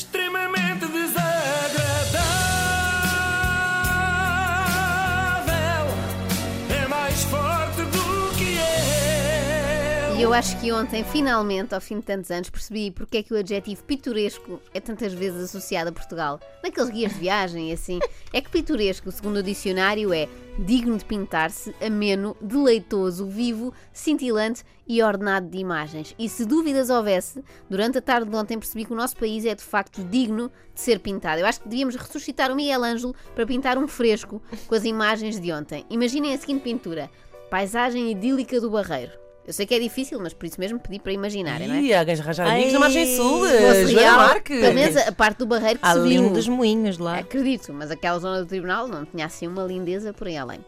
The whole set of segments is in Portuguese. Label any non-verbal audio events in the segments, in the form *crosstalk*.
extremamente desagradável. Eu acho que ontem, finalmente, ao fim de tantos anos, percebi porque é que o adjetivo pitoresco é tantas vezes associado a Portugal. Naqueles guias de viagem assim. É que pitoresco, segundo o dicionário, é digno de pintar-se, ameno, deleitoso, vivo, cintilante e ordenado de imagens. E se dúvidas houvesse, durante a tarde de ontem percebi que o nosso país é de facto digno de ser pintado. Eu acho que devíamos ressuscitar o Miguel Ângelo para pintar um fresco com as imagens de ontem. Imaginem a seguinte pintura: paisagem idílica do Barreiro. Eu sei que é difícil, mas por isso mesmo pedi para imaginarem, não é? Ih, há gajo arranjar amigos na margem sul. Fosse Joana Marques. pelo menos a parte do barreiro que Além viu. dos moinhos lá. Acredito, mas aquela zona do tribunal não tinha assim uma lindeza por aí além.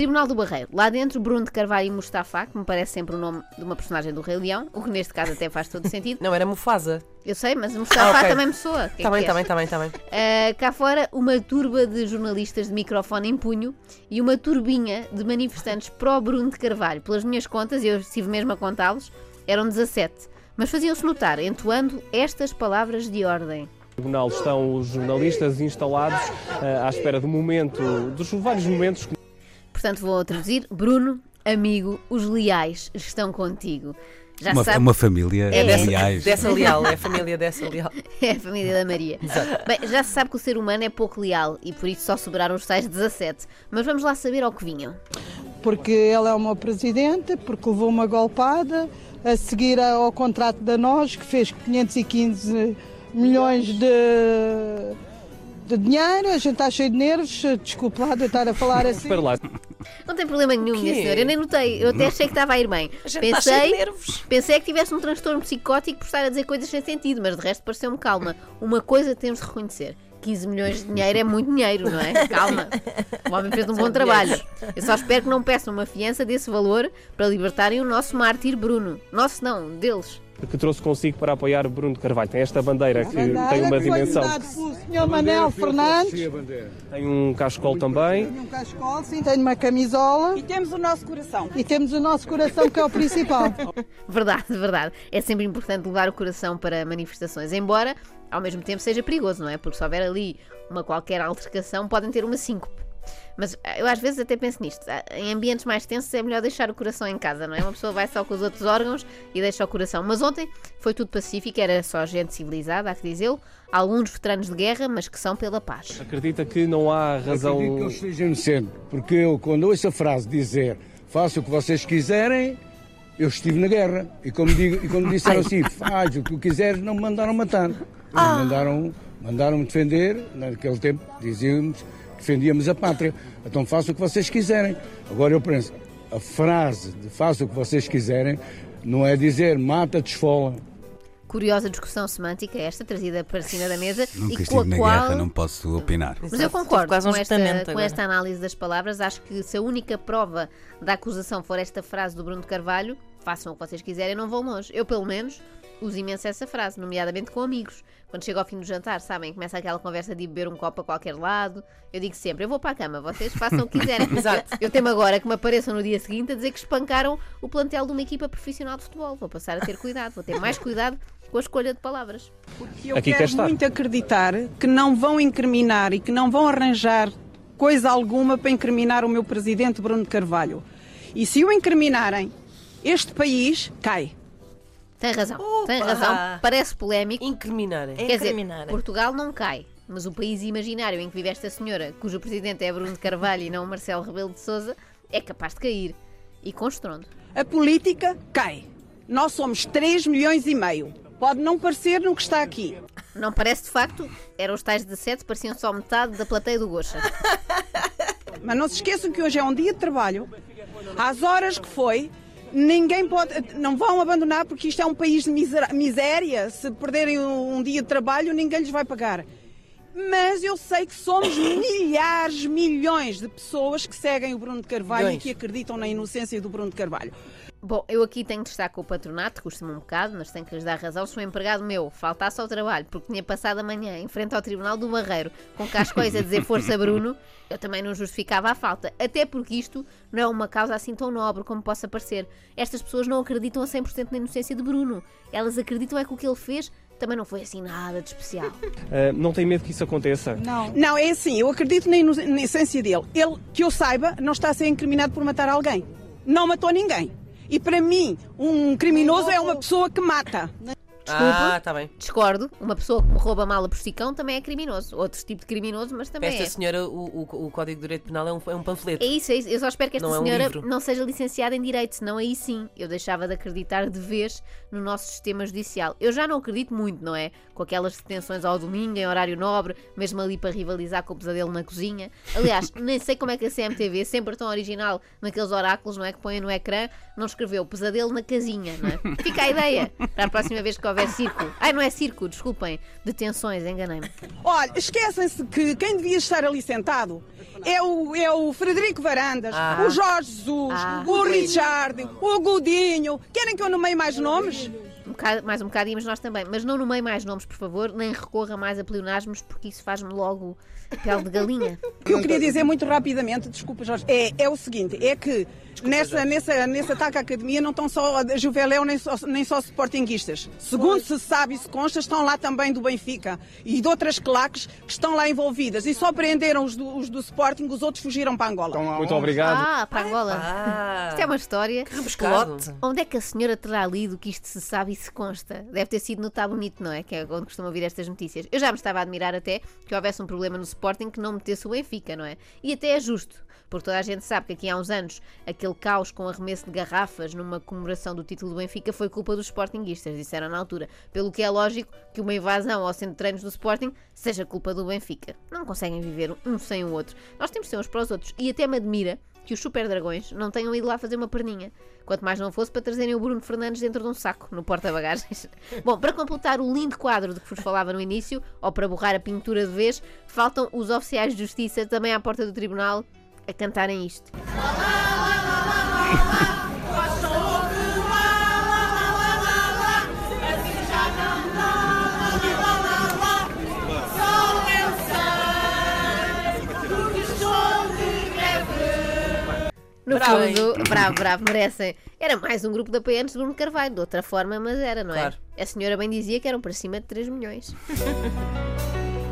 Tribunal do Barreiro. Lá dentro, Bruno de Carvalho e Mustafa, que me parece sempre o nome de uma personagem do Rei Leão, o que neste caso até faz todo sentido. *laughs* Não, era Mufasa. Eu sei, mas Mustafa Ah, ok. também me soa. Que é bem, que está bem, és? está bem, está bem. Uh, cá fora, uma turba de jornalistas de microfone em punho e uma turbinha de manifestantes pró-Bruno de Carvalho. Pelas minhas contas, eu estive mesmo a contá-los, eram 17. Mas faziam-se notar, entoando estas palavras de ordem. No tribunal estão os jornalistas instalados eh, à espera do momento, dos vários momentos que Portanto, vou traduzir. Bruno, amigo, os leais estão contigo. Já Uma, sabe, uma família É. de leais. Dessa leal, é a família dessa leal. *laughs* é a família da Maria. Bem, já se sabe que o ser humano é pouco leal e por isso só sobraram os tais 17. Mas vamos lá saber ao que vinham. porque ele é meu presidente, porque levou uma golpada, a seguir ao contrato da nós, que fez 515 milhões de, de dinheiro, a gente está cheio de nervos, desculpe lá de estar a falar assim. Não tem problema nenhum, minha senhora. Eu nem notei. Eu até achei que estava a ir bem. A gente está cheio de Pensei, nervos. pensei que tivesse um transtorno psicótico por estar a dizer coisas sem sentido, mas de resto pareceu-me calma. Uma coisa temos de reconhecer. 15 milhões de dinheiro é muito dinheiro, não é? Calma. O homem fez um bom trabalho. Eu só espero que não peçam uma fiança desse valor para libertarem o nosso mártir Bruno. Nosso não, deles. Que trouxe consigo para apoiar Bruno Carvalho. Tem esta bandeira que tem Bandeira uma que dimensão. pelo Sr. Manel Fernandes, Tem um cascol também. tenho um cascol, sim, tenho uma camisola E temos o nosso coração. e temos o nosso coração que é o principal. *laughs* Verdade, verdade. É sempre importante levar o coração para manifestações, embora ao mesmo tempo seja perigoso, não é? Porque se houver ali uma qualquer altercação, podem ter uma síncope. Mas ah, eu às vezes até penso nisto. Ah, Em ambientes mais tensos é melhor deixar o coração em casa, não é? Uma pessoa vai só com os outros órgãos e deixa o coração. Mas ontem foi tudo pacífico, era só gente civilizada, há que dizê-lo. Alguns veteranos de guerra, mas que são pela paz. Acredita que não há razão. Acredito que eles estejam inocentes, porque eu, quando ouço a frase dizer faça o que vocês quiserem, eu estive na guerra. E como, digo, e como disseram assim, faz o que quiseres, não me mandaram matar. Ah. Mandaram, mandaram-me defender, naquele tempo dizíamos que defendíamos a pátria. Então faça o que vocês quiserem. Agora eu penso, a frase de faça o que vocês quiserem não é dizer mata, desfola. Curiosa discussão semântica, esta trazida para cima da mesa Nunca e com a na qual. guerra, não posso opinar. Mas eu concordo quase um com, esta, com esta análise das palavras. Acho que se a única prova da acusação for esta frase do Bruno de Carvalho, façam o que vocês quiserem, não vão longe. Eu, pelo menos, uso imenso essa frase, nomeadamente com amigos. Quando chego ao fim do jantar, sabem, começa aquela conversa de beber um copo a qualquer lado. Eu digo sempre: eu vou para a cama, vocês façam o que quiserem. *laughs* Exato. Eu temo agora que me apareçam no dia seguinte a dizer que espancaram o plantel de uma equipa profissional de futebol. Vou passar a ter cuidado, vou ter mais cuidado com a escolha de palavras. Eu Aqui quer quero muito acreditar que não vão incriminar e que não vão arranjar coisa alguma para incriminar o meu presidente Bruno Carvalho. E se o incriminarem, este país cai. Tem razão, tem Opa! razão. Parece polémico. Incriminarem. Quer dizer. Portugal não cai, mas o país imaginário em que vive esta senhora, cujo presidente é Bruno de Carvalho e não Marcelo Rebelo de Sousa, é capaz de cair. E com estrondo. A política cai. Nós somos 3 milhões e meio. Pode não parecer no que está aqui. Não parece de facto, eram os tais 17, pareciam só metade da plateia do Gocha. Mas não se esqueçam que hoje é um dia de trabalho. Às horas que foi, ninguém pode. Não vão abandonar porque isto é um país de miséria. Se perderem um dia de trabalho, ninguém lhes vai pagar. Mas eu sei que somos *coughs* milhares, milhões de pessoas que seguem o Bruno de Carvalho Milhões. e que acreditam na inocência do Bruno de Carvalho. Bom, eu aqui tenho de estar com o patronato, custa-me um bocado, mas tenho que lhes dar razão. Sou um empregado meu, faltasse ao trabalho, porque tinha passado a manhã em frente ao Tribunal do Barreiro com cascóis a dizer Força Bruno, eu também não justificava a falta. Até porque isto não é uma causa assim tão nobre como possa parecer. Estas pessoas não acreditam a 100% na inocência de Bruno. Elas acreditam é que o que ele fez também não foi assim nada de especial. Eh, *laughs* não tem medo que isso aconteça? Não. Não, é assim, eu acredito na na inocência dele. Ele, que eu saiba, não está a ser incriminado por matar alguém. Não matou ninguém. E para mim, um criminoso é uma pessoa que mata. Ah, está bem. Discordo, uma pessoa que rouba mala por sicão também é criminoso. Outro tipo de criminoso, mas também esta é. senhora, o, o, o Código de Direito Penal é um, é um panfleto. É isso, é isso. Eu só espero que esta Não é um senhora não seja licenciada em Direito, senão aí sim eu deixava de acreditar de vez no nosso sistema judicial. Eu já não acredito muito, não é? Com aquelas detenções ao domingo, em horário nobre, mesmo ali para rivalizar com o pesadelo na cozinha. Aliás, *laughs* nem sei como é que a CMTV, sempre tão original naqueles oráculos, não é? Que põem no ecrã, não escreveu pesadelo na casinha, não é? *laughs* Fica a ideia para a próxima vez que houver circo. Ai, não é circo, desculpem. Detenções, enganei-me. Olha, esquecem-se que quem devia estar ali sentado é o, é o Frederico Varandas, Ah. o Jorge Jesus, Ah. o Richard, o Godinho. Querem que eu nomeie mais nomes? Um bocado- mais um bocado íamos nós também. Mas não nomeie mais nomes, por favor, nem recorra mais a pleonasmos, porque isso faz-me logo pele de galinha. *laughs* O que eu queria dizer muito rapidamente, desculpa Jorge, é, é o seguinte, é que nessa, nessa, nesse ataque à academia não estão só a Juveléu nem só, nem só sportinguistas. Segundo se sabe e se consta, estão lá também do Benfica e de outras claques que estão lá envolvidas. E só prenderam os do, os do Sporting, os outros fugiram para Angola. Muito obrigado. Ah, para Angola. Ah, Isto é uma história. rebuscado. Onde é que a senhora terá lido que isto se sabe e se consta? Deve ter sido no Tá Bonito, não é? Que é onde costumam ouvir estas notícias. Eu já me estava a admirar até que houvesse um problema no Sporting que não metesse o Benfica, não é? E até é justo, porque toda a gente sabe que aqui há uns anos aquele caos com arremesso de garrafas numa comemoração do título do Benfica foi culpa dos Sportinguistas, disseram na altura. Pelo que é lógico que uma invasão ao centro de treinos do Sporting seja culpa do Benfica. Não conseguem viver um sem o outro. Nós temos de ser uns para os outros. E até me admira que os Super Dragões não tenham ido lá fazer uma perninha. Quanto mais não fosse para trazerem o Bruno Fernandes dentro de um saco, no porta-bagagens. *laughs* Bom, para completar o lindo quadro de que vos falava no início, ou para borrar a pintura de vez, faltam os oficiais de justiça também à porta do tribunal a cantarem isto. *laughs* No Bravo, fundo, bravo, bravo, merecem. Era mais um grupo de apoiantes de Bruno Carvalho, de outra forma, mas era, não é? Claro. A senhora bem dizia que eram para cima de 3 milhões. *laughs*